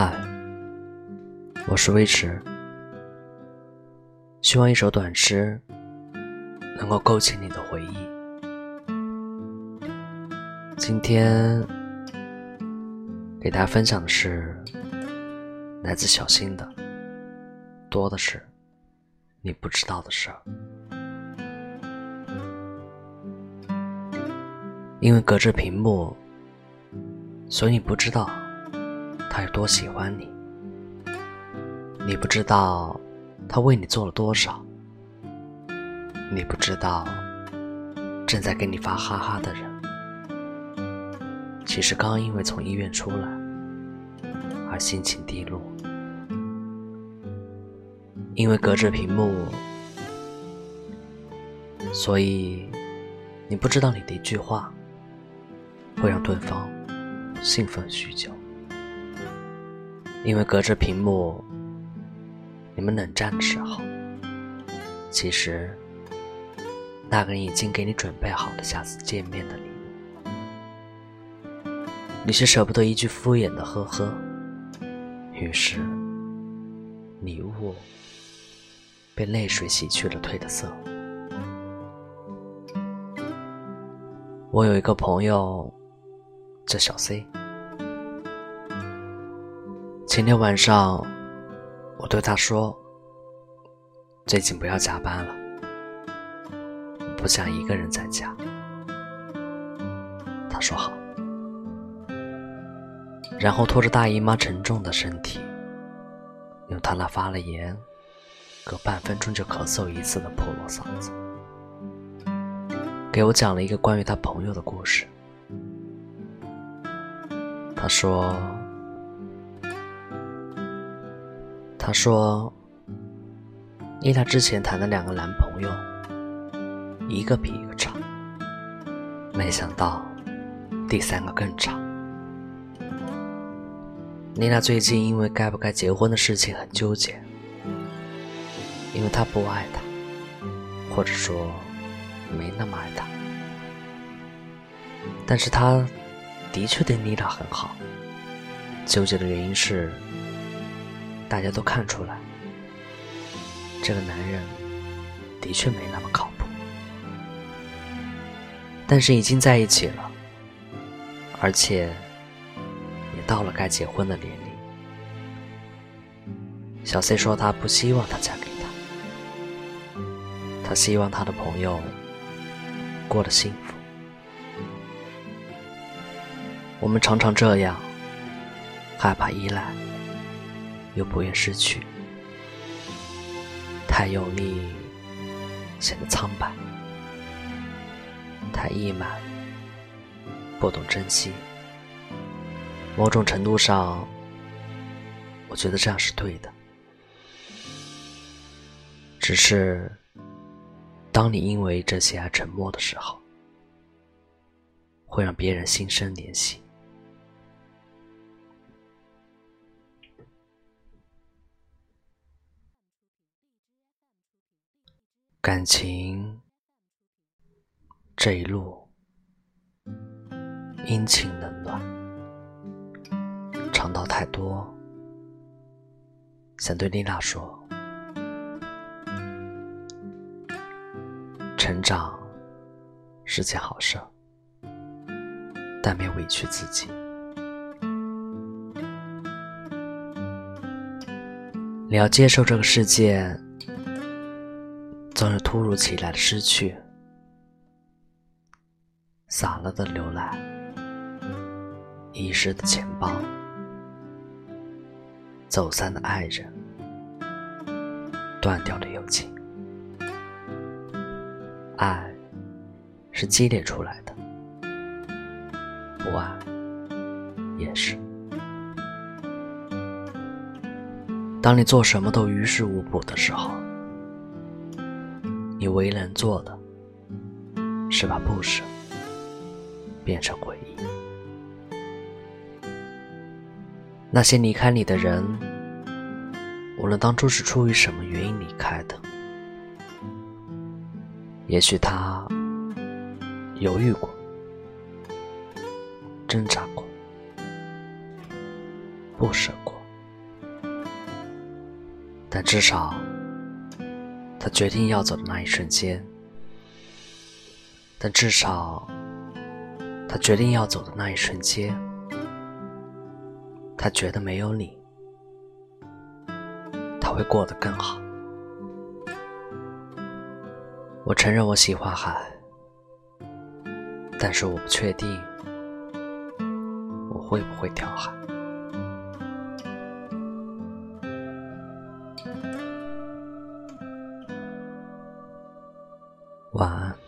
嗨我是微迟，希望一首短诗能够勾起你的回忆。今天给大家分享的是来自小新的，多的是你不知道的事儿。因为隔着屏幕，所以你不知道他有多喜欢你。你不知道他为你做了多少，你不知道正在给你发哈哈的人，其实刚因为从医院出来而心情低落。因为隔着屏幕，所以你不知道你的一句话会让对方兴奋许久。因为隔着屏幕。你们冷战的时候，其实那个人已经给你准备好了下次见面的礼物，你是舍不得一句敷衍的呵呵，于是礼物被泪水洗去了褪的色。我有一个朋友叫小 C，前天晚上。我对他说：“最近不要加班了，不想一个人在家。”他说好，然后拖着大姨妈沉重的身体，用他那发了炎、隔半分钟就咳嗽一次的破锣嗓子，给我讲了一个关于他朋友的故事。他说。他说：“妮娜之前谈的两个男朋友，一个比一个差。没想到第三个更差。妮娜最近因为该不该结婚的事情很纠结，因为她不爱他，或者说没那么爱他。但是她的确对妮娜很好。纠结的原因是。”大家都看出来，这个男人的确没那么靠谱，但是已经在一起了，而且也到了该结婚的年龄。小 C 说他不希望她嫁给他，他希望他的朋友过得幸福。我们常常这样，害怕依赖。又不愿失去，太用力显得苍白，太溢满不懂珍惜。某种程度上，我觉得这样是对的。只是，当你因为这些而沉默的时候，会让别人心生怜惜。感情这一路阴晴冷暖，尝到太多，想对丽娜说：成长是件好事，但别委屈自己。你要接受这个世界。总有突如其来的失去，洒了的牛奶，遗失的钱包，走散的爱人，断掉的友情。爱是积累出来的，不爱也是。当你做什么都于事无补的时候。你唯一能做的，是把不舍变成回忆。那些离开你的人，无论当初是出于什么原因离开的，也许他犹豫过、挣扎过、不舍过，但至少，他决定要走的那一瞬间，但至少，他决定要走的那一瞬间，他觉得没有你，他会过得更好。我承认我喜欢海，但是我不确定我会不会跳海。晚安。